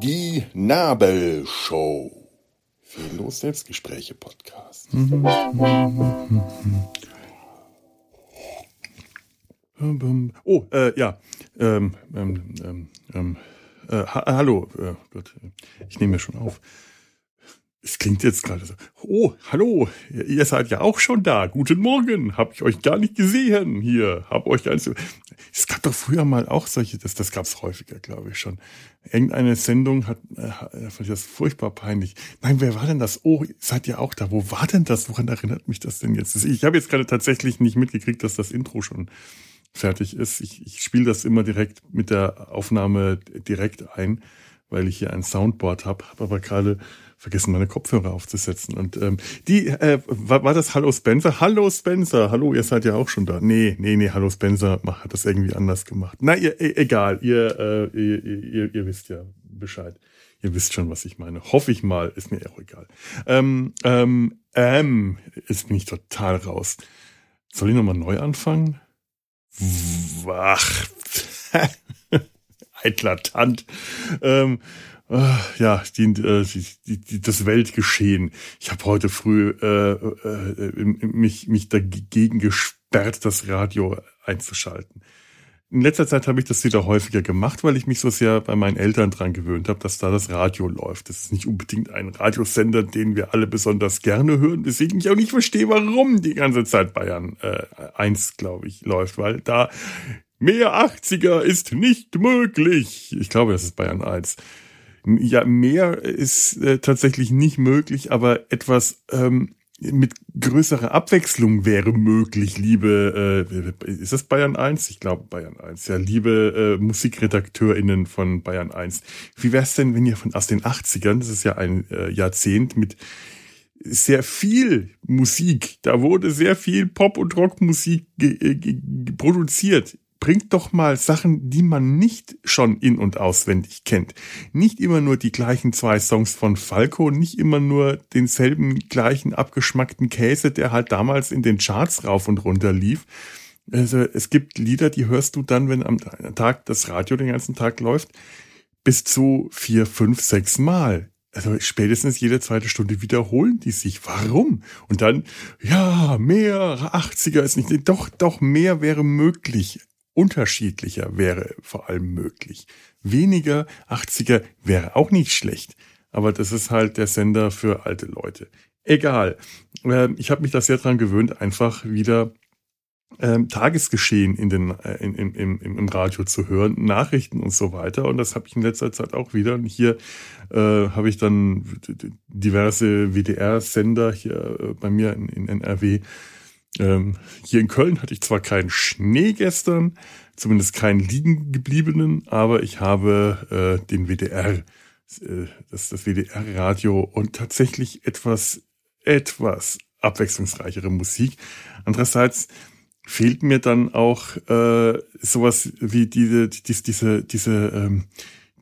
Die Nabelshow. Fehllos Selbstgespräche Podcast. Oh, äh, ja. Ähm, ähm, ähm, ähm äh, ha hallo. Äh, Gott, ich nehme mir schon auf. Es klingt jetzt gerade so. Oh, hallo, ihr seid ja auch schon da. Guten Morgen. Hab ich euch gar nicht gesehen hier. Hab euch gar nicht so. Es gab doch früher mal auch solche, das, das gab's häufiger, glaube ich schon. Irgendeine Sendung hat, äh, fand ich das furchtbar peinlich. Nein, wer war denn das? Oh, seid ihr auch da? Wo war denn das? Woran erinnert mich das denn jetzt? Ich habe jetzt gerade tatsächlich nicht mitgekriegt, dass das Intro schon fertig ist. Ich, ich spiele das immer direkt mit der Aufnahme direkt ein, weil ich hier ein Soundboard habe. Habe aber gerade vergessen, meine Kopfhörer aufzusetzen. Und ähm, die, äh, war, war das Hallo Spencer? Hallo Spencer, hallo, ihr seid ja auch schon da. Nee, nee, nee, Hallo Spencer hat das irgendwie anders gemacht. Na, ihr, e, egal, ihr, äh, ihr, ihr, ihr wisst ja Bescheid. Ihr wisst schon, was ich meine. Hoffe ich mal, ist mir auch egal. Ähm, ähm, ähm, jetzt bin ich total raus. Soll ich nochmal neu anfangen? Wach. Eklatant. Ähm, äh, ja, die, äh, die, die, das Weltgeschehen. Ich habe heute früh äh, äh, mich, mich dagegen gesperrt, das Radio einzuschalten. In letzter Zeit habe ich das wieder häufiger gemacht, weil ich mich so sehr bei meinen Eltern dran gewöhnt habe, dass da das Radio läuft. Das ist nicht unbedingt ein Radiosender, den wir alle besonders gerne hören, deswegen ich auch nicht verstehe, warum die ganze Zeit Bayern äh, 1, glaube ich, läuft, weil da mehr 80er ist nicht möglich. Ich glaube, das ist Bayern 1. Ja, mehr ist äh, tatsächlich nicht möglich, aber etwas ähm, mit größerer Abwechslung wäre möglich, liebe, äh, ist das Bayern 1? Ich glaube Bayern 1, ja, liebe äh, MusikredakteurInnen von Bayern 1. Wie wär's denn, wenn ihr von aus den 80ern, das ist ja ein äh, Jahrzehnt mit sehr viel Musik, da wurde sehr viel Pop- und Rockmusik produziert bringt doch mal Sachen, die man nicht schon in- und auswendig kennt. Nicht immer nur die gleichen zwei Songs von Falco, nicht immer nur denselben gleichen abgeschmackten Käse, der halt damals in den Charts rauf und runter lief. Also es gibt Lieder, die hörst du dann, wenn am Tag das Radio den ganzen Tag läuft, bis zu vier, fünf, sechs Mal. Also spätestens jede zweite Stunde wiederholen die sich. Warum? Und dann, ja, mehr 80er ist nicht, doch, doch, mehr wäre möglich unterschiedlicher wäre vor allem möglich. Weniger 80er wäre auch nicht schlecht, aber das ist halt der Sender für alte Leute. Egal. Ähm, ich habe mich da sehr dran gewöhnt, einfach wieder ähm, Tagesgeschehen in den, äh, in, in, im, im Radio zu hören, Nachrichten und so weiter. Und das habe ich in letzter Zeit auch wieder. Und hier äh, habe ich dann diverse WDR-Sender hier äh, bei mir in, in NRW ähm, hier in Köln hatte ich zwar keinen Schnee gestern, zumindest keinen liegen gebliebenen, aber ich habe äh, den WDR, äh, das, das WDR-Radio und tatsächlich etwas, etwas abwechslungsreichere Musik. Andererseits fehlt mir dann auch äh, sowas wie diese, diese, diese, diese, ähm,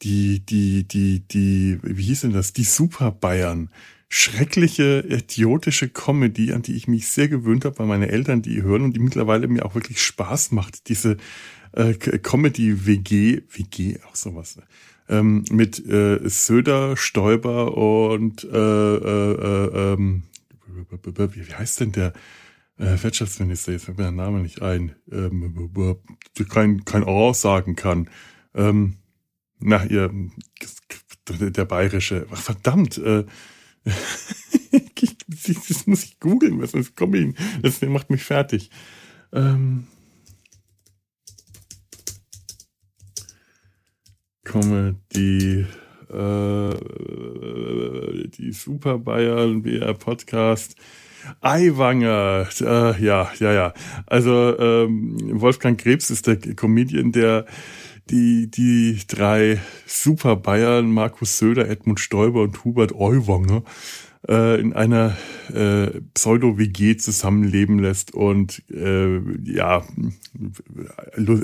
die, die, die, die, wie hieß denn das? Die Super Bayern schreckliche, idiotische Comedy, an die ich mich sehr gewöhnt habe, weil meine Eltern die hören und die mittlerweile mir auch wirklich Spaß macht. Diese äh, Comedy-WG, WG, auch sowas, ne? ähm, mit äh, Söder, Stoiber und äh, äh, äh, ähm, wie heißt denn der äh, Wirtschaftsminister? Jetzt fällt mir der Name nicht ein. Ähm, kein, kein Orange sagen kann. Ähm, na, ihr, der bayerische, ach, verdammt, äh, das muss ich googeln, was ist Comedy? Das macht mich fertig. Ähm, Comedy, äh, die Super Bayern BR Podcast. Eiwanger, äh, ja, ja, ja. Also ähm, Wolfgang Krebs ist der Comedian, der die, die drei Super Bayern, Markus Söder, Edmund Stoiber und Hubert Euwanger, äh, in einer äh, Pseudo-WG zusammenleben lässt und äh, ja,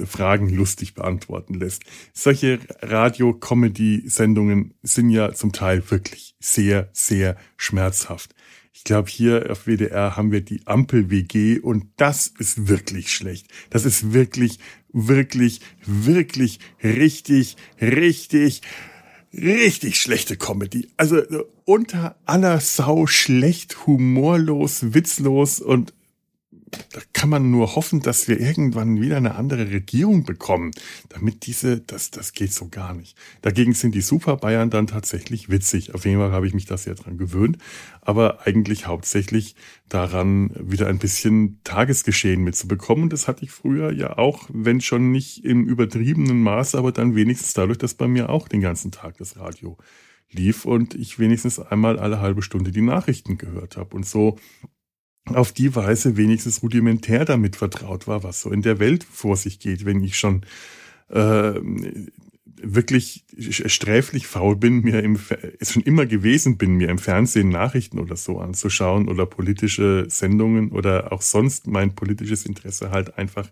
Fragen lustig beantworten lässt. Solche Radio-Comedy-Sendungen sind ja zum Teil wirklich sehr, sehr schmerzhaft. Ich glaube, hier auf WDR haben wir die Ampel-WG und das ist wirklich schlecht. Das ist wirklich, wirklich, wirklich richtig, richtig, richtig schlechte Comedy. Also unter aller Sau schlecht, humorlos, witzlos und da kann man nur hoffen, dass wir irgendwann wieder eine andere Regierung bekommen, damit diese, das, das geht so gar nicht. Dagegen sind die Super Bayern dann tatsächlich witzig. Auf jeden Fall habe ich mich da sehr dran gewöhnt, aber eigentlich hauptsächlich daran, wieder ein bisschen Tagesgeschehen mitzubekommen. Das hatte ich früher ja auch, wenn schon nicht im übertriebenen Maß, aber dann wenigstens dadurch, dass bei mir auch den ganzen Tag das Radio lief und ich wenigstens einmal alle halbe Stunde die Nachrichten gehört habe. Und so auf die Weise wenigstens rudimentär damit vertraut war, was so in der Welt vor sich geht, wenn ich schon äh, wirklich sträflich faul bin, mir im es schon immer gewesen bin, mir im Fernsehen Nachrichten oder so anzuschauen oder politische Sendungen oder auch sonst mein politisches Interesse halt einfach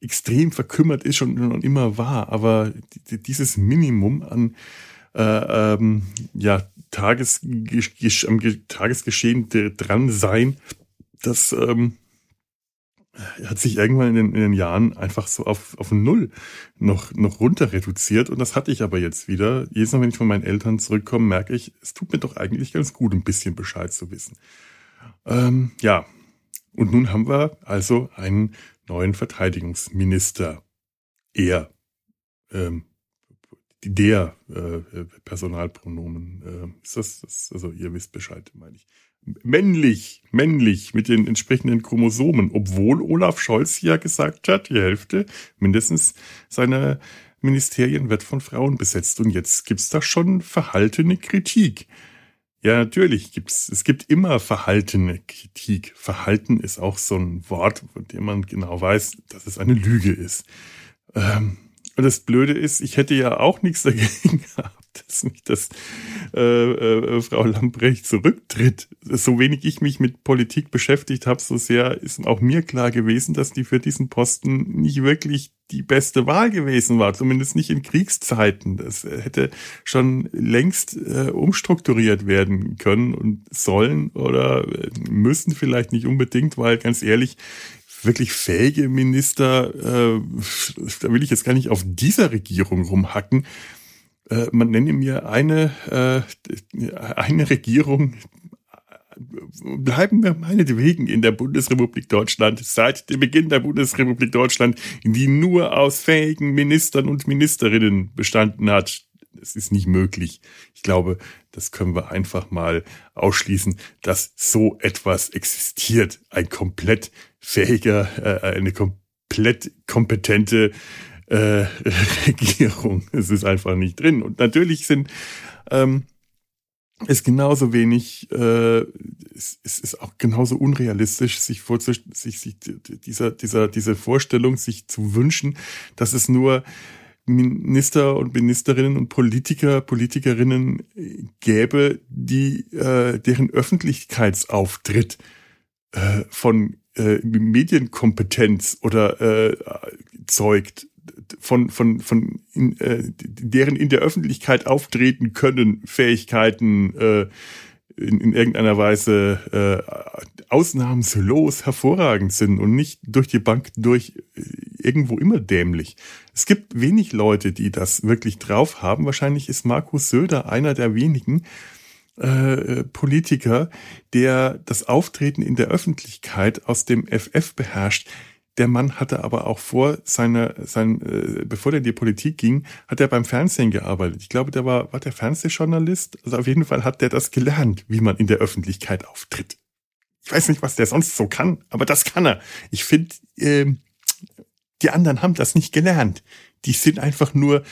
extrem verkümmert ist und schon immer war. Aber dieses Minimum an äh, ähm, ja, Tages, am Tagesgeschehen dran sein, das ähm, hat sich irgendwann in den, in den Jahren einfach so auf, auf Null noch, noch runter reduziert. Und das hatte ich aber jetzt wieder. Jedes Mal, wenn ich von meinen Eltern zurückkomme, merke ich, es tut mir doch eigentlich ganz gut, ein bisschen Bescheid zu wissen. Ähm, ja, und nun haben wir also einen neuen Verteidigungsminister. Er, ähm, der äh, Personalpronomen, äh, ist das, das, also ihr wisst Bescheid, meine ich männlich, männlich mit den entsprechenden Chromosomen, obwohl Olaf Scholz ja gesagt hat, die Hälfte mindestens seiner Ministerien wird von Frauen besetzt. Und jetzt gibt's da schon verhaltene Kritik. Ja, natürlich gibt's, es gibt immer verhaltene Kritik. Verhalten ist auch so ein Wort, von dem man genau weiß, dass es eine Lüge ist. Ähm, und das Blöde ist, ich hätte ja auch nichts dagegen dass mich das äh, äh, Frau Lambrecht zurücktritt. So wenig ich mich mit Politik beschäftigt habe, so sehr ist auch mir klar gewesen, dass die für diesen Posten nicht wirklich die beste Wahl gewesen war, zumindest nicht in Kriegszeiten. Das hätte schon längst äh, umstrukturiert werden können und sollen oder müssen vielleicht nicht unbedingt, weil ganz ehrlich, wirklich fähige Minister, äh, da will ich jetzt gar nicht auf dieser Regierung rumhacken, äh, man nenne mir eine, äh, eine Regierung, bleiben wir meinetwegen in der Bundesrepublik Deutschland seit dem Beginn der Bundesrepublik Deutschland, die nur aus fähigen Ministern und Ministerinnen bestanden hat. Es ist nicht möglich. Ich glaube, das können wir einfach mal ausschließen, dass so etwas existiert. Ein komplett fähiger, äh, eine komplett kompetente äh, Regierung. Es ist einfach nicht drin. Und natürlich sind ähm, ist genauso wenig, äh, es, ist auch genauso unrealistisch, sich vorzustellen, sich, sich dieser, dieser, diese Vorstellung, sich zu wünschen, dass es nur Minister und Ministerinnen und Politiker, Politikerinnen gäbe, die äh, deren Öffentlichkeitsauftritt äh, von äh, Medienkompetenz oder äh, zeugt von, von, von in, äh, deren in der Öffentlichkeit auftreten können, Fähigkeiten äh, in, in irgendeiner Weise äh, ausnahmslos hervorragend sind und nicht durch die Bank durch äh, irgendwo immer dämlich. Es gibt wenig Leute, die das wirklich drauf haben. Wahrscheinlich ist Markus Söder einer der wenigen äh, Politiker, der das Auftreten in der Öffentlichkeit aus dem FF beherrscht. Der Mann hatte aber auch vor seiner, sein, äh, bevor er in die Politik ging, hat er beim Fernsehen gearbeitet. Ich glaube, der war, war der Fernsehjournalist. Also auf jeden Fall hat der das gelernt, wie man in der Öffentlichkeit auftritt. Ich weiß nicht, was der sonst so kann, aber das kann er. Ich finde, äh, die anderen haben das nicht gelernt. Die sind einfach nur,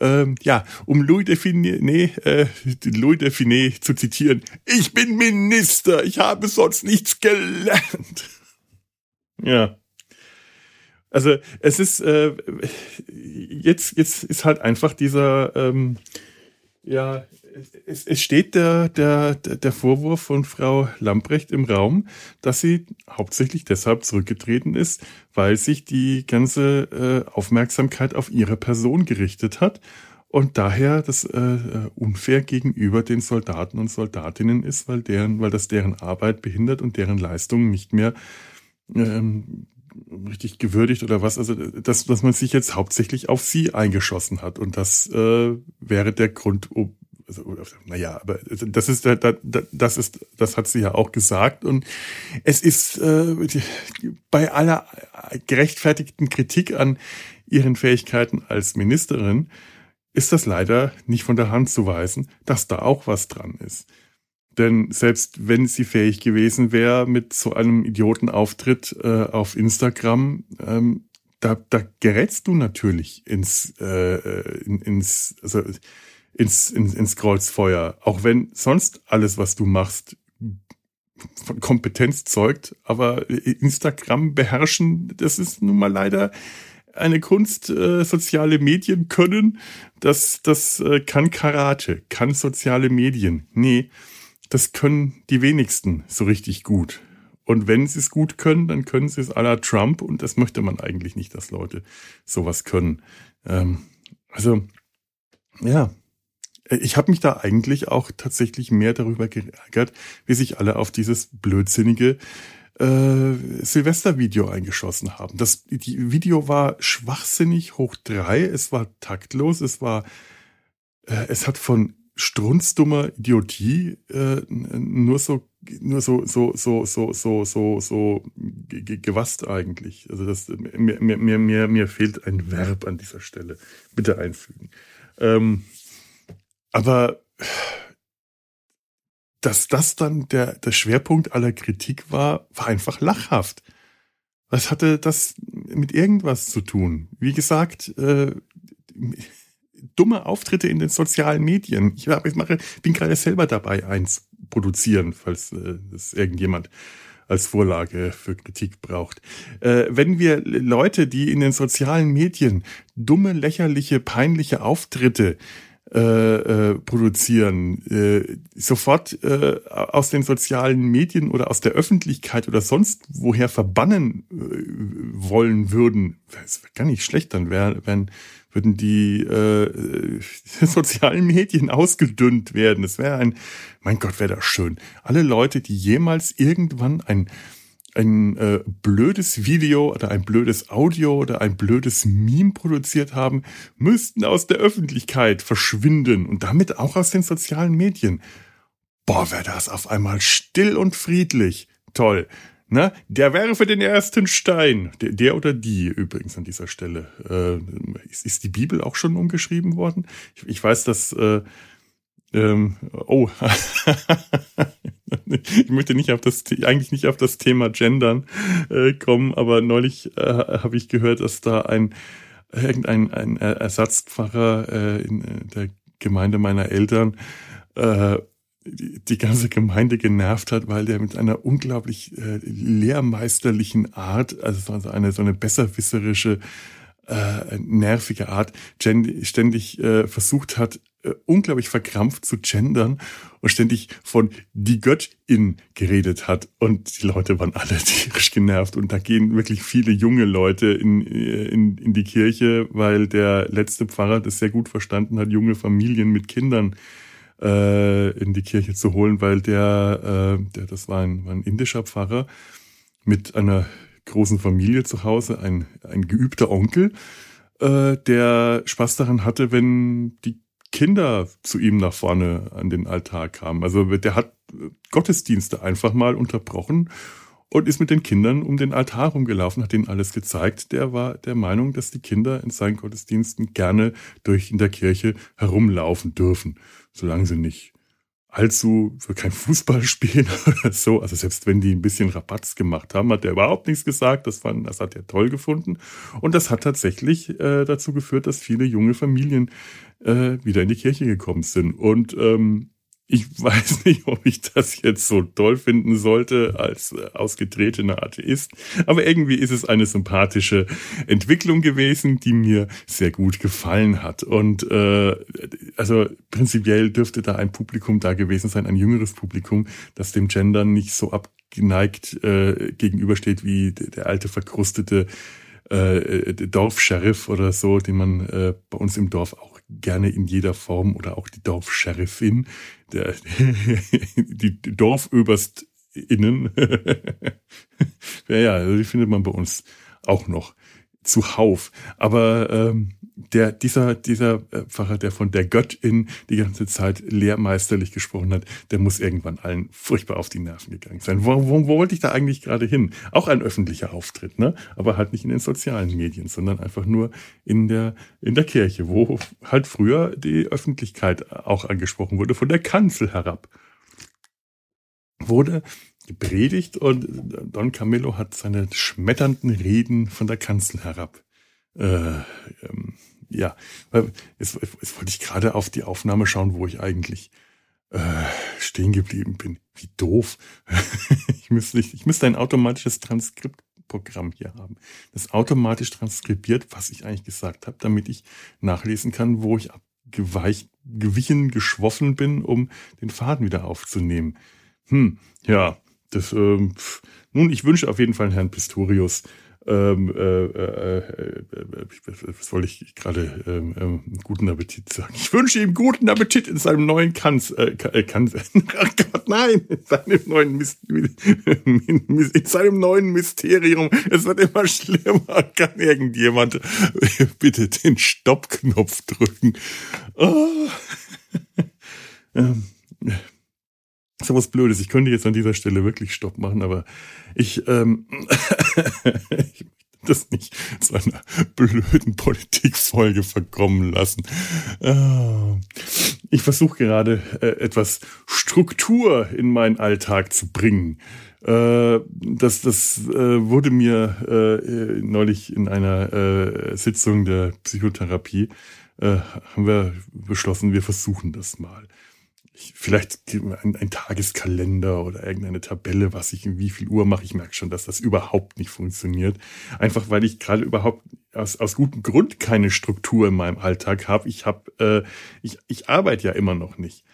ähm, ja, um Louis nee, äh, Louis Define zu zitieren, ich bin Minister, ich habe sonst nichts gelernt. Ja. Also es ist äh, jetzt jetzt ist halt einfach dieser ähm, ja es, es steht der, der der Vorwurf von Frau Lamprecht im Raum, dass sie hauptsächlich deshalb zurückgetreten ist, weil sich die ganze äh, Aufmerksamkeit auf ihre Person gerichtet hat und daher das äh, unfair gegenüber den Soldaten und Soldatinnen ist, weil deren, weil das deren Arbeit behindert und deren Leistungen nicht mehr ähm, richtig gewürdigt oder was. Also dass, dass man sich jetzt hauptsächlich auf sie eingeschossen hat und das äh, wäre der Grund. Um, also, naja, aber das ist das ist das hat sie ja auch gesagt und es ist äh, bei aller gerechtfertigten Kritik an ihren Fähigkeiten als Ministerin ist das leider nicht von der Hand zu weisen, dass da auch was dran ist. Denn selbst wenn sie fähig gewesen wäre mit so einem Idiotenauftritt äh, auf Instagram, ähm, da, da gerätst du natürlich ins, äh, in, ins, also ins, ins, ins Kreuzfeuer. Auch wenn sonst alles, was du machst, von Kompetenz zeugt. Aber Instagram beherrschen, das ist nun mal leider eine Kunst, äh, soziale Medien können, das, das äh, kann Karate, kann soziale Medien. Nee, das können die wenigsten so richtig gut. Und wenn sie es gut können, dann können sie es à la Trump und das möchte man eigentlich nicht, dass Leute sowas können. Ähm, also, ja, ich habe mich da eigentlich auch tatsächlich mehr darüber geärgert, wie sich alle auf dieses blödsinnige äh, Silvestervideo eingeschossen haben. Das die Video war schwachsinnig hoch drei, es war taktlos, es war, äh, es hat von strunzdummer Idiotie äh, nur so nur so so so so so so so gewasst eigentlich. Also das mir mir mir mir fehlt ein Verb an dieser Stelle. Bitte einfügen. Ähm, aber dass das dann der, der Schwerpunkt aller Kritik war, war einfach lachhaft. Was hatte das mit irgendwas zu tun? Wie gesagt, äh, dumme Auftritte in den sozialen Medien. Ich, ich mache, bin gerade selber dabei, eins produzieren, falls äh, das irgendjemand als Vorlage für Kritik braucht. Äh, wenn wir Leute, die in den sozialen Medien dumme, lächerliche, peinliche Auftritte äh, äh, produzieren, äh, sofort äh, aus den sozialen Medien oder aus der Öffentlichkeit oder sonst woher verbannen äh, wollen würden, das wäre gar nicht schlecht, dann wär, wären, würden die äh, sozialen Medien ausgedünnt werden. Das wäre ein, mein Gott, wäre das schön. Alle Leute, die jemals irgendwann ein ein äh, blödes Video oder ein blödes Audio oder ein blödes Meme produziert haben, müssten aus der Öffentlichkeit verschwinden und damit auch aus den sozialen Medien. Boah, wäre das auf einmal still und friedlich. Toll. Na, der werfe den ersten Stein. Der, der oder die übrigens an dieser Stelle. Äh, ist, ist die Bibel auch schon umgeschrieben worden? Ich, ich weiß, dass äh, ähm, oh, ich möchte nicht auf das, eigentlich nicht auf das Thema Gendern äh, kommen, aber neulich äh, habe ich gehört, dass da ein irgendein ein Ersatzpfarrer äh, in äh, der Gemeinde meiner Eltern äh, die, ganze Gemeinde genervt hat, weil der mit einer unglaublich äh, lehrmeisterlichen Art, also eine so eine besserwisserische äh, nervige Art ständig äh, versucht hat, äh, unglaublich verkrampft zu gendern und ständig von die Göttin geredet hat. Und die Leute waren alle tierisch genervt. Und da gehen wirklich viele junge Leute in, äh, in, in die Kirche, weil der letzte Pfarrer das sehr gut verstanden hat, junge Familien mit Kindern äh, in die Kirche zu holen, weil der, äh, der das war ein, war ein indischer Pfarrer mit einer großen Familie zu Hause, ein, ein geübter Onkel, äh, der Spaß daran hatte, wenn die Kinder zu ihm nach vorne an den Altar kamen. Also der hat Gottesdienste einfach mal unterbrochen und ist mit den Kindern um den Altar rumgelaufen, hat ihnen alles gezeigt. Der war der Meinung, dass die Kinder in seinen Gottesdiensten gerne durch in der Kirche herumlaufen dürfen, solange sie nicht allzu für kein Fußball spielen oder so. Also selbst wenn die ein bisschen Rabatz gemacht haben, hat er überhaupt nichts gesagt. Das, fand, das hat er toll gefunden. Und das hat tatsächlich äh, dazu geführt, dass viele junge Familien äh, wieder in die Kirche gekommen sind. Und ähm, ich weiß nicht, ob ich das jetzt so toll finden sollte als äh, ausgetretener Atheist, aber irgendwie ist es eine sympathische Entwicklung gewesen, die mir sehr gut gefallen hat. Und äh, also prinzipiell dürfte da ein Publikum da gewesen sein, ein jüngeres Publikum, das dem Gendern nicht so abgeneigt äh, gegenübersteht wie der alte verkrustete äh, Dorfsheriff oder so, den man äh, bei uns im Dorf auch gerne in jeder Form oder auch die Dorfsheriffin, der, die Dorföberstinnen. ja, ja, die findet man bei uns auch noch zuhauf. Aber ähm, der, dieser, dieser äh, Pfarrer, der von der Göttin die ganze Zeit lehrmeisterlich gesprochen hat, der muss irgendwann allen furchtbar auf die Nerven gegangen sein. Wo, wo, wo wollte ich da eigentlich gerade hin? Auch ein öffentlicher Auftritt, ne? Aber halt nicht in den sozialen Medien, sondern einfach nur in der, in der Kirche, wo halt früher die Öffentlichkeit auch angesprochen wurde, von der Kanzel herab. Wurde gepredigt und Don Camillo hat seine schmetternden Reden von der Kanzel herab äh, ähm, ja, jetzt, jetzt wollte ich gerade auf die Aufnahme schauen, wo ich eigentlich äh, stehen geblieben bin. Wie doof. ich, müsste, ich müsste ein automatisches Transkriptprogramm hier haben, das automatisch transkribiert, was ich eigentlich gesagt habe, damit ich nachlesen kann, wo ich abgeweicht, gewichen, geschwoffen bin, um den Faden wieder aufzunehmen. Hm, ja, das, ähm, nun, ich wünsche auf jeden Fall Herrn Pistorius ähm, äh, äh, äh, was wollte ich gerade, ähm, ähm, guten Appetit sagen. Ich wünsche ihm guten Appetit in seinem neuen Kanz, äh, Kanz, oh Gott, nein, in seinem neuen in seinem neuen Mysterium. Es wird immer schlimmer. Kann irgendjemand bitte den Stoppknopf drücken? Oh. ähm, so was Blödes. Ich könnte jetzt an dieser Stelle wirklich Stopp machen, aber ich, ähm, ich das nicht zu einer blöden Politikfolge verkommen lassen. Ah. Ich versuche gerade äh, etwas Struktur in meinen Alltag zu bringen. Äh, das das äh, wurde mir neulich in einer Sitzung der Psychotherapie, haben wir beschlossen, wir versuchen das mal vielleicht ein, ein, Tageskalender oder irgendeine Tabelle, was ich in wie viel Uhr mache. Ich merke schon, dass das überhaupt nicht funktioniert. Einfach weil ich gerade überhaupt aus, aus gutem Grund keine Struktur in meinem Alltag habe. Ich habe, äh, ich, ich arbeite ja immer noch nicht.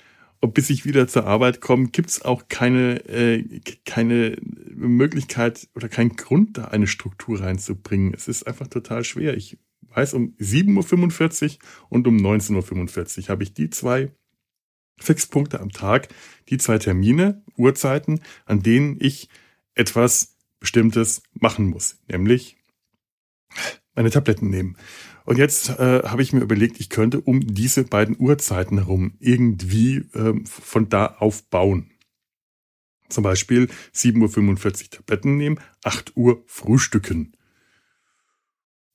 Und bis ich wieder zur Arbeit komme, gibt's auch keine, äh, keine Möglichkeit oder keinen Grund, da eine Struktur reinzubringen. Es ist einfach total schwer. Ich weiß, um 7.45 Uhr und um 19.45 Uhr habe ich die zwei Fixpunkte am Tag, die zwei Termine, Uhrzeiten, an denen ich etwas Bestimmtes machen muss, nämlich meine Tabletten nehmen. Und jetzt äh, habe ich mir überlegt, ich könnte um diese beiden Uhrzeiten herum irgendwie äh, von da aufbauen. Zum Beispiel 7.45 Uhr Tabletten nehmen, 8 Uhr frühstücken.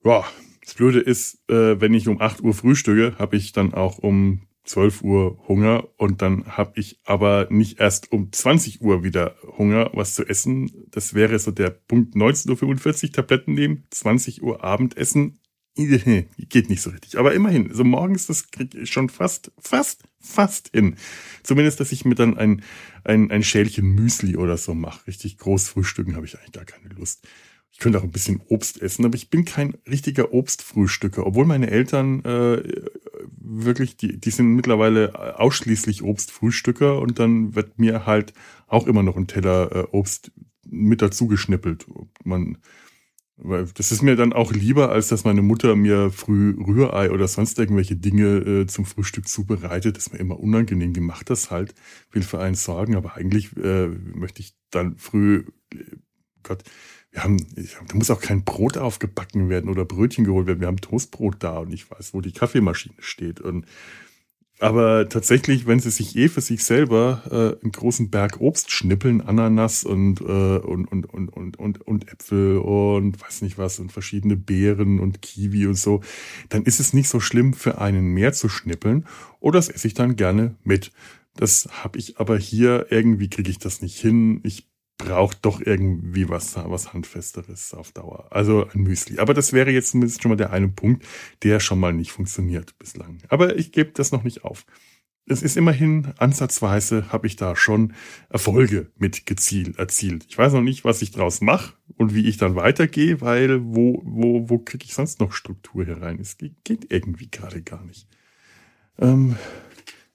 Ja, das Blöde ist, äh, wenn ich um 8 Uhr frühstücke, habe ich dann auch um 12 Uhr Hunger und dann habe ich aber nicht erst um 20 Uhr wieder Hunger, was zu essen. Das wäre so der Punkt 19.45 Uhr Tabletten nehmen, 20 Uhr Abendessen. Geht nicht so richtig. Aber immerhin, so morgens, das kriege ich schon fast, fast, fast hin. Zumindest, dass ich mir dann ein, ein, ein Schälchen Müsli oder so mache. Richtig groß frühstücken habe ich eigentlich gar keine Lust. Ich könnte auch ein bisschen Obst essen, aber ich bin kein richtiger Obstfrühstücker, obwohl meine Eltern äh, wirklich, die, die sind mittlerweile ausschließlich Obstfrühstücker und dann wird mir halt auch immer noch ein Teller äh, Obst mit dazu geschnippelt. Man, weil das ist mir dann auch lieber, als dass meine Mutter mir früh Rührei oder sonst irgendwelche Dinge äh, zum Frühstück zubereitet. Das ist mir immer unangenehm. Die macht das halt, will für einen sorgen, aber eigentlich äh, möchte ich dann früh, Gott, wir haben, ich, da muss auch kein Brot aufgebacken werden oder Brötchen geholt werden. Wir haben Toastbrot da und ich weiß, wo die Kaffeemaschine steht. Und aber tatsächlich, wenn sie sich eh für sich selber äh, einen großen Berg Obst schnippeln, Ananas und, äh, und, und, und, und, und, und Äpfel und weiß nicht was und verschiedene Beeren und Kiwi und so, dann ist es nicht so schlimm für einen mehr zu schnippeln. Oder das esse ich dann gerne mit. Das habe ich aber hier, irgendwie kriege ich das nicht hin. Ich braucht doch irgendwie was, was Handfesteres auf Dauer. Also ein Müsli. Aber das wäre jetzt zumindest schon mal der eine Punkt, der schon mal nicht funktioniert bislang. Aber ich gebe das noch nicht auf. Es ist immerhin ansatzweise habe ich da schon Erfolge mit gezielt erzielt. Ich weiß noch nicht, was ich draus mache und wie ich dann weitergehe, weil wo wo wo kriege ich sonst noch Struktur hier rein? Es geht irgendwie gerade gar nicht. Ähm,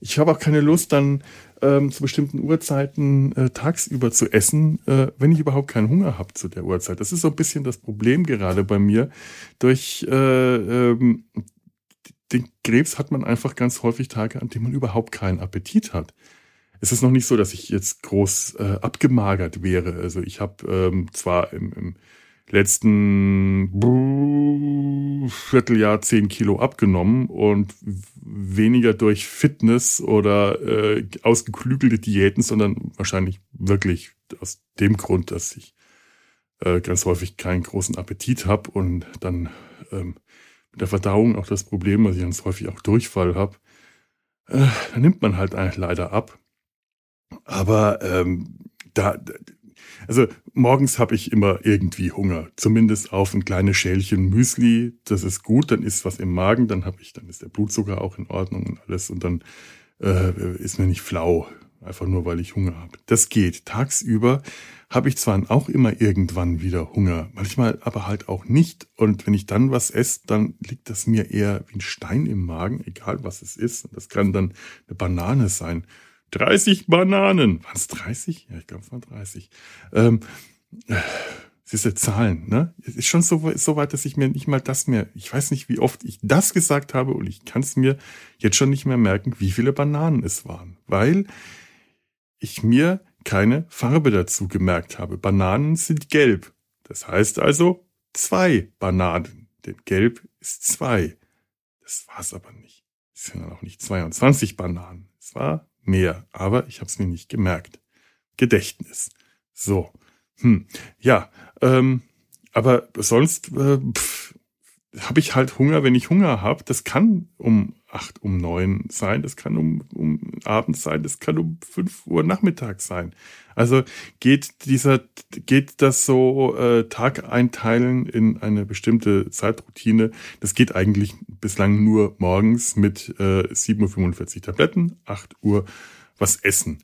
ich habe auch keine Lust, dann ähm, zu bestimmten Uhrzeiten äh, tagsüber zu essen, äh, wenn ich überhaupt keinen Hunger habe zu der Uhrzeit. Das ist so ein bisschen das Problem gerade bei mir. Durch äh, ähm, den Krebs hat man einfach ganz häufig Tage, an denen man überhaupt keinen Appetit hat. Es ist noch nicht so, dass ich jetzt groß äh, abgemagert wäre. Also ich habe ähm, zwar im, im letzten Vierteljahr zehn Kilo abgenommen und weniger durch Fitness oder äh, ausgeklügelte Diäten, sondern wahrscheinlich wirklich aus dem Grund, dass ich äh, ganz häufig keinen großen Appetit habe und dann ähm, mit der Verdauung auch das Problem, dass ich ganz häufig auch Durchfall habe. Äh, da nimmt man halt leider ab. Aber ähm, da, also morgens habe ich immer irgendwie Hunger, zumindest auf ein kleines Schälchen Müsli. Das ist gut, dann ist was im Magen, dann habe ich, dann ist der Blutzucker auch in Ordnung und alles und dann äh, ist mir nicht flau, einfach nur weil ich Hunger habe. Das geht. Tagsüber habe ich zwar auch immer irgendwann wieder Hunger, manchmal aber halt auch nicht. Und wenn ich dann was esse, dann liegt das mir eher wie ein Stein im Magen, egal was es ist. Und das kann dann eine Banane sein 30 Bananen. Es 30? Ja, ich glaube, es waren 30. Ähm, diese Zahlen, ne? Es ist schon so, so weit, dass ich mir nicht mal das mehr, ich weiß nicht, wie oft ich das gesagt habe und ich kann es mir jetzt schon nicht mehr merken, wie viele Bananen es waren, weil ich mir keine Farbe dazu gemerkt habe. Bananen sind gelb. Das heißt also zwei Bananen, denn gelb ist zwei. Das war es aber nicht. Es sind dann auch nicht 22 Bananen. Es war mehr, aber ich habe es mir nicht gemerkt. Gedächtnis. So. Hm. Ja, ähm, aber sonst äh, habe ich halt Hunger, wenn ich Hunger habe. Das kann um acht, um neun sein, das kann um, um abends sein, das kann um fünf Uhr Nachmittag sein. Also geht dieser, geht das so äh, Tag einteilen in eine bestimmte Zeitroutine. Das geht eigentlich bislang nur morgens mit äh, 7.45 Uhr Tabletten, 8 Uhr was essen.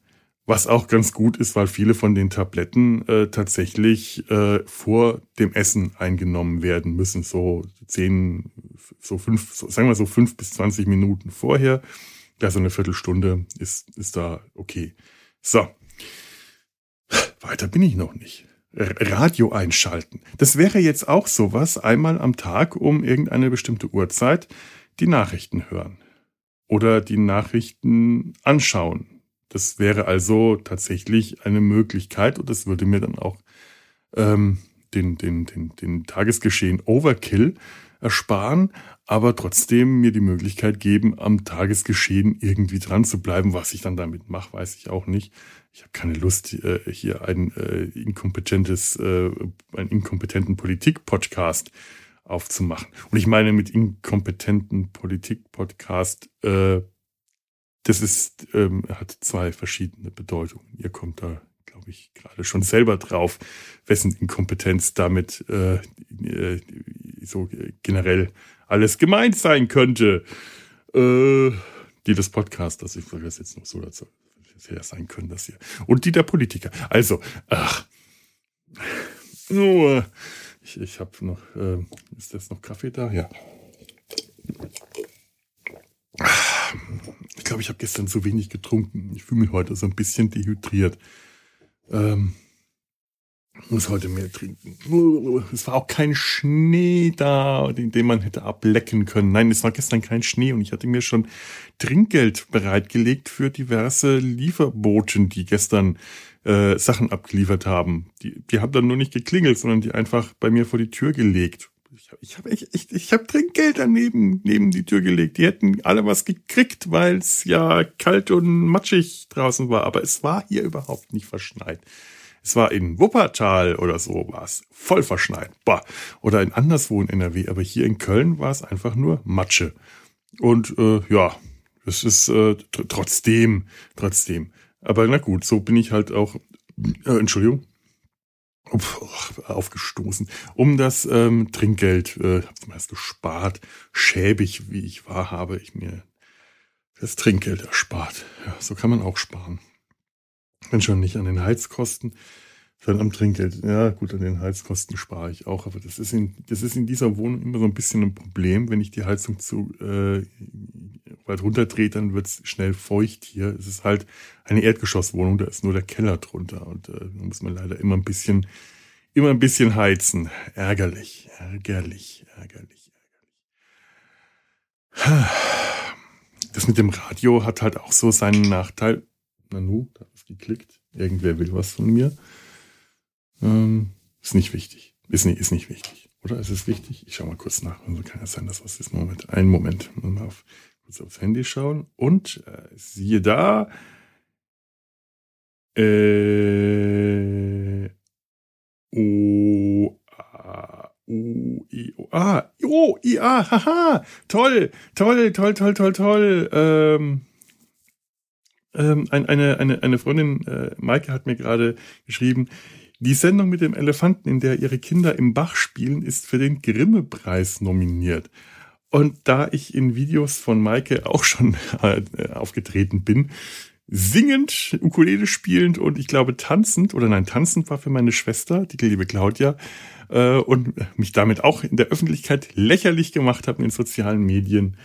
Was auch ganz gut ist, weil viele von den Tabletten äh, tatsächlich äh, vor dem Essen eingenommen werden müssen. So zehn, so fünf, so, sagen wir so fünf bis zwanzig Minuten vorher. Also eine Viertelstunde ist, ist da okay. So. Weiter bin ich noch nicht. Radio einschalten. Das wäre jetzt auch sowas, einmal am Tag um irgendeine bestimmte Uhrzeit die Nachrichten hören. Oder die Nachrichten anschauen das wäre also tatsächlich eine Möglichkeit und das würde mir dann auch ähm, den, den, den, den Tagesgeschehen Overkill ersparen, aber trotzdem mir die Möglichkeit geben, am Tagesgeschehen irgendwie dran zu bleiben. Was ich dann damit mache, weiß ich auch nicht. Ich habe keine Lust, äh, hier ein äh, inkompetentes, äh, einen inkompetenten Politik-Podcast aufzumachen. Und ich meine mit inkompetenten Politik-Podcast äh, das ist, ähm, hat zwei verschiedene Bedeutungen. Ihr kommt da, glaube ich, gerade schon selber drauf, wessen Inkompetenz damit äh, äh, so generell alles gemeint sein könnte. Äh, die des Podcasters, ich sage das jetzt noch so dazu, hätte sein können, dass hier. Und die der Politiker. Also, ach. Nur, ich, ich habe noch, äh, ist jetzt noch Kaffee da? Ja. Ich glaube, ich habe gestern zu wenig getrunken. Ich fühle mich heute so ein bisschen dehydriert. Ähm, muss heute mehr trinken. Es war auch kein Schnee da, den man hätte ablecken können. Nein, es war gestern kein Schnee und ich hatte mir schon Trinkgeld bereitgelegt für diverse Lieferboten, die gestern äh, Sachen abgeliefert haben. Die, die haben dann nur nicht geklingelt, sondern die einfach bei mir vor die Tür gelegt. Ich habe hab, ich, ich, hab Trinkgeld daneben neben die Tür gelegt. Die hätten alle was gekriegt, weil es ja kalt und matschig draußen war. Aber es war hier überhaupt nicht verschneit. Es war in Wuppertal oder so war es voll verschneit. Bah. Oder in anderswo in NRW. Aber hier in Köln war es einfach nur Matsche. Und äh, ja, es ist äh, trotzdem, trotzdem. Aber na gut, so bin ich halt auch. Äh, Entschuldigung aufgestoßen, um das ähm, Trinkgeld, äh, habe zumeist gespart, schäbig wie ich war, habe ich mir das Trinkgeld erspart. Ja, so kann man auch sparen. Wenn schon nicht an den Heizkosten, dann am Trinkgeld. Ja, gut, an den Heizkosten spare ich auch, aber das ist in, das ist in dieser Wohnung immer so ein bisschen ein Problem. Wenn ich die Heizung zu äh, weit runterdrehe, dann wird es schnell feucht hier. Es ist halt eine Erdgeschosswohnung, da ist nur der Keller drunter und äh, da muss man leider immer ein bisschen, immer ein bisschen heizen. Ärgerlich, ärgerlich, ärgerlich, ärgerlich. Das mit dem Radio hat halt auch so seinen Nachteil. Nanu, da ist geklickt. Irgendwer will was von mir. Ähm, ist nicht wichtig. Ist nicht, ist nicht wichtig. Oder ist es wichtig? Ich schau mal kurz nach. Also kann ja sein, dass was ist. Moment. Einen Moment. Mal auf, kurz aufs Handy schauen. Und äh, siehe da. Äh, O, A, U, I, O, A, O, I, A, haha, toll, toll, toll, toll, toll, toll. Ähm, ähm, eine, eine, eine Freundin, äh, Maike, hat mir gerade geschrieben, die Sendung mit dem Elefanten, in der ihre Kinder im Bach spielen, ist für den Grimme-Preis nominiert. Und da ich in Videos von Maike auch schon äh, aufgetreten bin, singend, Ukulele spielend und ich glaube tanzend, oder nein, tanzend war für meine Schwester, die liebe Claudia, äh, und mich damit auch in der Öffentlichkeit lächerlich gemacht habe in den sozialen Medien.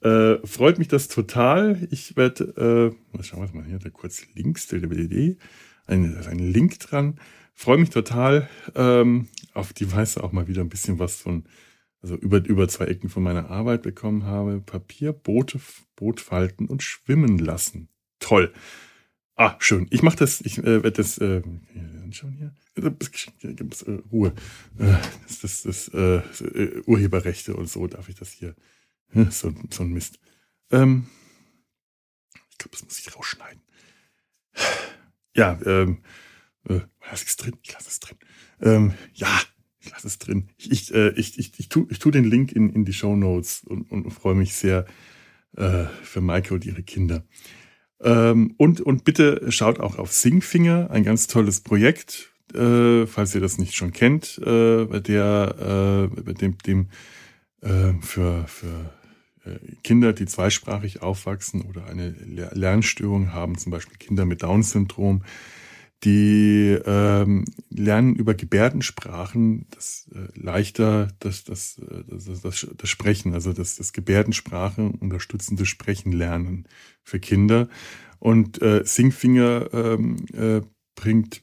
Äh, freut mich das total. Ich werde, äh, schauen wir mal hier, da kurz links, da ist ein Link dran. Freue mich total ähm, auf die Weise auch mal wieder ein bisschen was von, also über, über zwei Ecken von meiner Arbeit bekommen habe. Papier, Boote, Boot falten und schwimmen lassen. Toll. Ah, schön. Ich mache das, ich äh, werde das, äh, anschauen hier. Äh, Ruhe. Äh, das, das, das äh, Urheberrechte und so darf ich das hier. So, so ein Mist. Ähm, ich glaube, das muss ich rausschneiden. Ja, ähm, äh, lass es drin, ich lasse es drin. Ähm, ja, ich lasse es drin. Ich, ich, äh, ich, ich, ich, tu, ich tu den Link in, in die Show Notes und, und freue mich sehr äh, für Maike und ihre Kinder. Ähm, und, und bitte schaut auch auf Singfinger, ein ganz tolles Projekt, äh, falls ihr das nicht schon kennt, äh, bei der, äh, bei dem, dem äh, für, für äh, Kinder, die zweisprachig aufwachsen oder eine Lernstörung haben, zum Beispiel Kinder mit Down-Syndrom, die ähm, lernen über Gebärdensprachen das äh, leichter das, das, äh, das, das, das Sprechen, also das, das Gebärdensprache unterstützende Sprechen lernen für Kinder. Und äh, Singfinger ähm, äh, bringt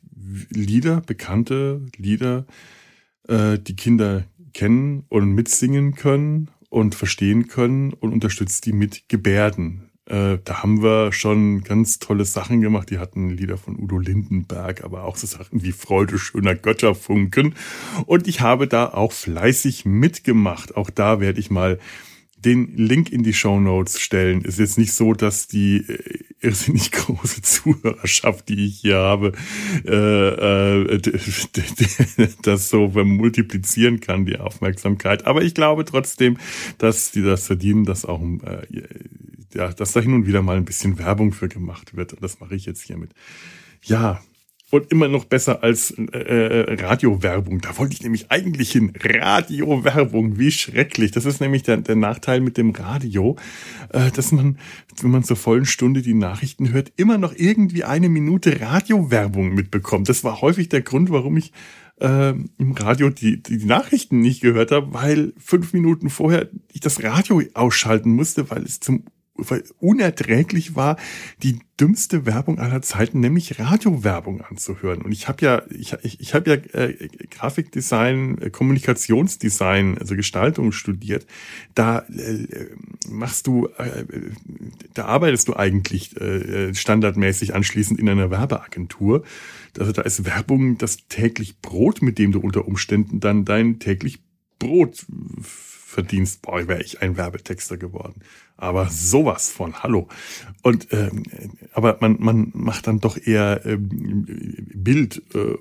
Lieder, bekannte Lieder, äh, die Kinder kennen und mitsingen können und verstehen können und unterstützt die mit Gebärden. Äh, da haben wir schon ganz tolle Sachen gemacht. Die hatten Lieder von Udo Lindenberg, aber auch so Sachen wie Freude schöner Götterfunken. Und ich habe da auch fleißig mitgemacht. Auch da werde ich mal den Link in die Show Notes stellen. Ist jetzt nicht so, dass die äh, irrsinnig große Zuhörerschaft, die ich hier habe, äh, äh, das so multiplizieren kann, die Aufmerksamkeit. Aber ich glaube trotzdem, dass die das verdienen, dass auch äh, ja, dass da hin und wieder mal ein bisschen Werbung für gemacht wird. Und das mache ich jetzt hiermit. Ja, und immer noch besser als äh, äh, Radiowerbung. Da wollte ich nämlich eigentlich hin. Radiowerbung, wie schrecklich. Das ist nämlich der, der Nachteil mit dem Radio, äh, dass man, wenn man zur vollen Stunde die Nachrichten hört, immer noch irgendwie eine Minute Radiowerbung mitbekommt. Das war häufig der Grund, warum ich äh, im Radio die, die Nachrichten nicht gehört habe, weil fünf Minuten vorher ich das Radio ausschalten musste, weil es zum unerträglich war, die dümmste Werbung aller Zeiten, nämlich Radiowerbung anzuhören. Und ich habe ja, ich, ich, ich habe ja äh, Grafikdesign, äh, Kommunikationsdesign, also Gestaltung studiert. Da äh, machst du, äh, da arbeitest du eigentlich äh, standardmäßig anschließend in einer Werbeagentur. Also da ist Werbung das täglich Brot, mit dem du unter Umständen dann dein täglich Brot verdienst. Boah, wäre ich ein Werbetexter geworden aber sowas von Hallo. Und ähm, aber man man macht dann doch eher ähm, Bild, äh,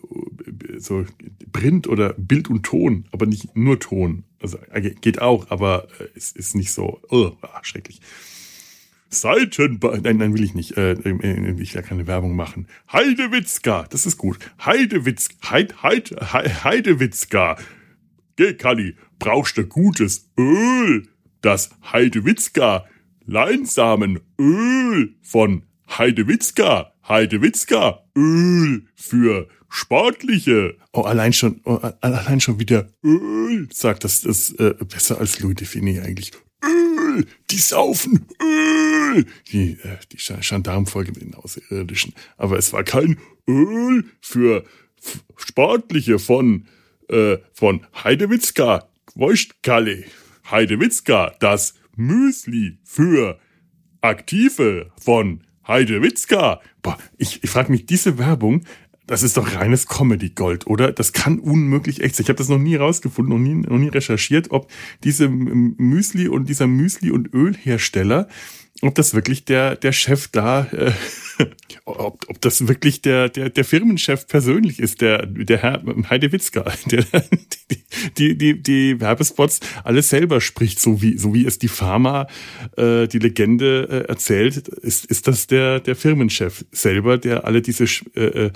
so Print oder Bild und Ton, aber nicht nur Ton. Also äh, geht auch, aber äh, es ist nicht so oh, schrecklich. Seiten, nein, nein, will ich nicht. Äh, äh, ich will keine Werbung machen. Heidewitzka, das ist gut. Heidewitz, Heid, Heid, Heidewitzka. Geh, Kalli, brauchst du gutes Öl? das Heidewitzka Leinsamenöl von Heidewitzka. Heidewitzka Öl für Sportliche. Oh, allein schon, oh, allein schon wieder Öl, sagt das, das äh, besser als Louis Defini eigentlich. Öl, die saufen Öl. Die, äh, die Gendarmenfolge mit den Außerirdischen. Aber es war kein Öl für Sportliche von, äh, von Heidewitzka. Woistkalle. Heidewitzka, das Müsli für Aktive von Heidewitzka. Boah, ich, ich frage mich, diese Werbung, das ist doch reines Comedy-Gold, oder? Das kann unmöglich echt sein. Ich habe das noch nie rausgefunden, noch nie, noch nie recherchiert, ob diese Müsli und dieser Müsli- und Ölhersteller ob das wirklich der, der Chef da, äh, ob, ob das wirklich der, der, der Firmenchef persönlich ist, der, der Herr Heidewitzka, der die, die, die Werbespots alles selber spricht, so wie, so wie es die Pharma, äh, die Legende äh, erzählt, ist, ist das der, der Firmenchef selber, der alle diese äh, äh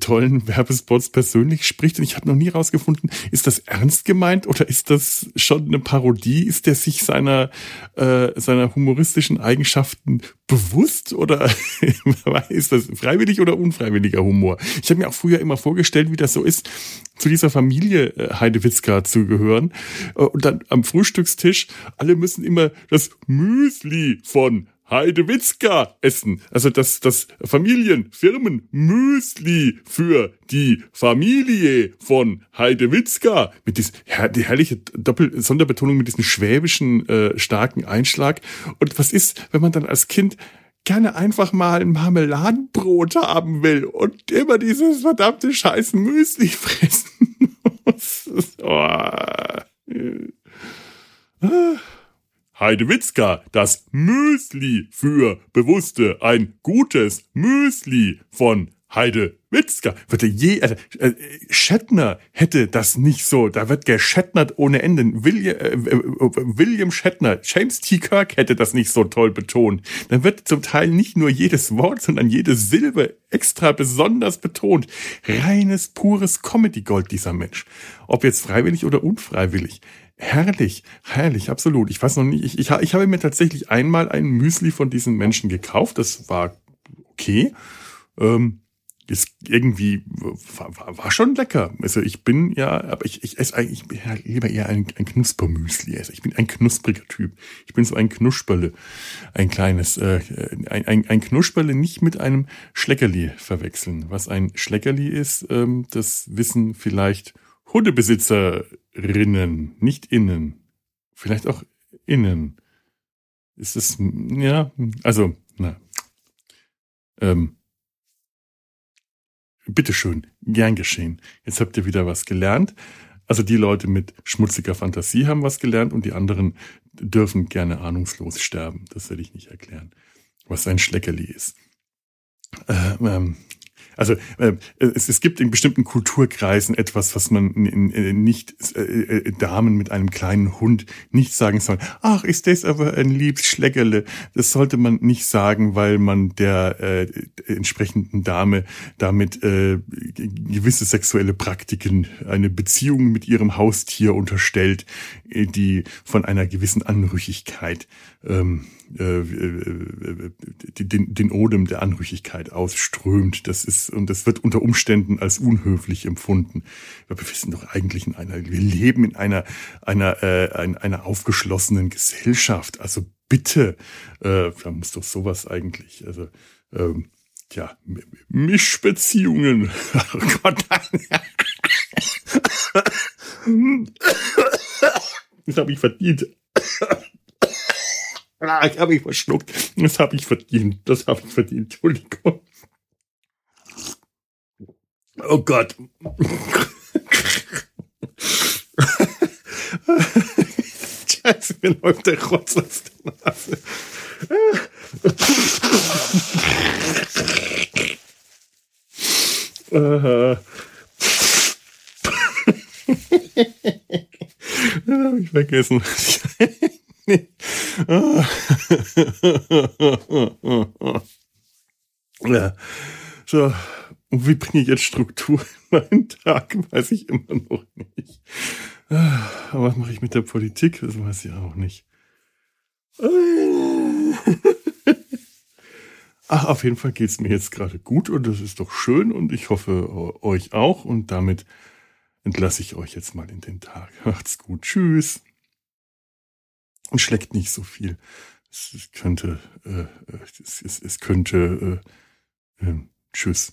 tollen Werbespots persönlich spricht. Und ich habe noch nie rausgefunden, ist das ernst gemeint oder ist das schon eine Parodie? Ist der sich seiner, äh, seiner humoristischen Eigenschaften bewusst oder ist das freiwillig oder unfreiwilliger Humor? Ich habe mir auch früher immer vorgestellt, wie das so ist, zu dieser Familie äh, Heidewitzka zu gehören. Äh, und dann am Frühstückstisch, alle müssen immer das Müsli von Heidewitzka essen. Also das, das Familienfirmen Müsli für die Familie von Heidewitzka. Mit diesem her die herrliche Doppel Sonderbetonung mit diesem schwäbischen äh, starken Einschlag. Und was ist, wenn man dann als Kind gerne einfach mal ein Marmeladenbrot haben will und immer dieses verdammte scheiß Müsli fressen muss. oh. Heidewitzka, das Müsli für Bewusste, ein gutes Müsli von Heidewitzka. Würde je, also, äh, Shatner hätte das nicht so, da wird geschatnert ohne Ende. William, äh, äh, William Shatner, James T. Kirk hätte das nicht so toll betont. Dann wird zum Teil nicht nur jedes Wort, sondern jede Silbe extra besonders betont. Reines, pures Comedy-Gold, dieser Mensch. Ob jetzt freiwillig oder unfreiwillig. Herrlich, herrlich, absolut. Ich weiß noch nicht, ich, ich, ich habe mir tatsächlich einmal ein Müsli von diesen Menschen gekauft. Das war okay. Ähm, ist irgendwie war, war schon lecker. Also ich bin ja, aber ich, ich esse eigentlich ich bin ja lieber eher ein, ein Knuspermüsli. Also ich bin ein knuspriger Typ. Ich bin so ein Knusperle, ein kleines, äh, ein, ein, ein Knusperle nicht mit einem Schleckerli verwechseln. Was ein Schleckerli ist, ähm, das wissen vielleicht Hundebesitzerinnen, nicht innen. Vielleicht auch innen. Ist es, ja, also, na. Ähm, bitteschön, gern geschehen. Jetzt habt ihr wieder was gelernt. Also die Leute mit schmutziger Fantasie haben was gelernt und die anderen dürfen gerne ahnungslos sterben. Das werde ich nicht erklären, was ein Schleckerli ist. Äh, ähm, also äh, es, es gibt in bestimmten Kulturkreisen etwas, was man in, nicht äh, äh, Damen mit einem kleinen Hund nicht sagen soll. Ach, ist das aber ein liebes Schleckerle. Das sollte man nicht sagen, weil man der äh, entsprechenden Dame damit äh, gewisse sexuelle Praktiken, eine Beziehung mit ihrem Haustier unterstellt, äh, die von einer gewissen Anrüchigkeit ähm, äh, äh, den, den Odem der Anrüchigkeit ausströmt. Das ist, und das wird unter Umständen als unhöflich empfunden. Wir sind doch eigentlich in einer, wir leben in einer, einer, äh, einer aufgeschlossenen Gesellschaft. Also bitte, äh, da muss doch sowas eigentlich, also, ähm, ja, Mischbeziehungen. Oh Gott. Das habe ich verdient. Ah, ich habe mich verschluckt. Das habe ich verdient. Das habe ich verdient. Entschuldigung. Oh Gott. Scheiße, mir läuft der Rotz aus der Nase. Aha. das habe ich vergessen ja. So, und wie bringe ich jetzt Struktur in meinen Tag, weiß ich immer noch nicht. Aber was mache ich mit der Politik? Das weiß ich auch nicht. Ach, auf jeden Fall geht es mir jetzt gerade gut und das ist doch schön und ich hoffe euch auch und damit entlasse ich euch jetzt mal in den Tag. Macht's gut. Tschüss und schlägt nicht so viel. Es, es könnte, äh, äh es, es, es könnte, äh, äh, tschüss.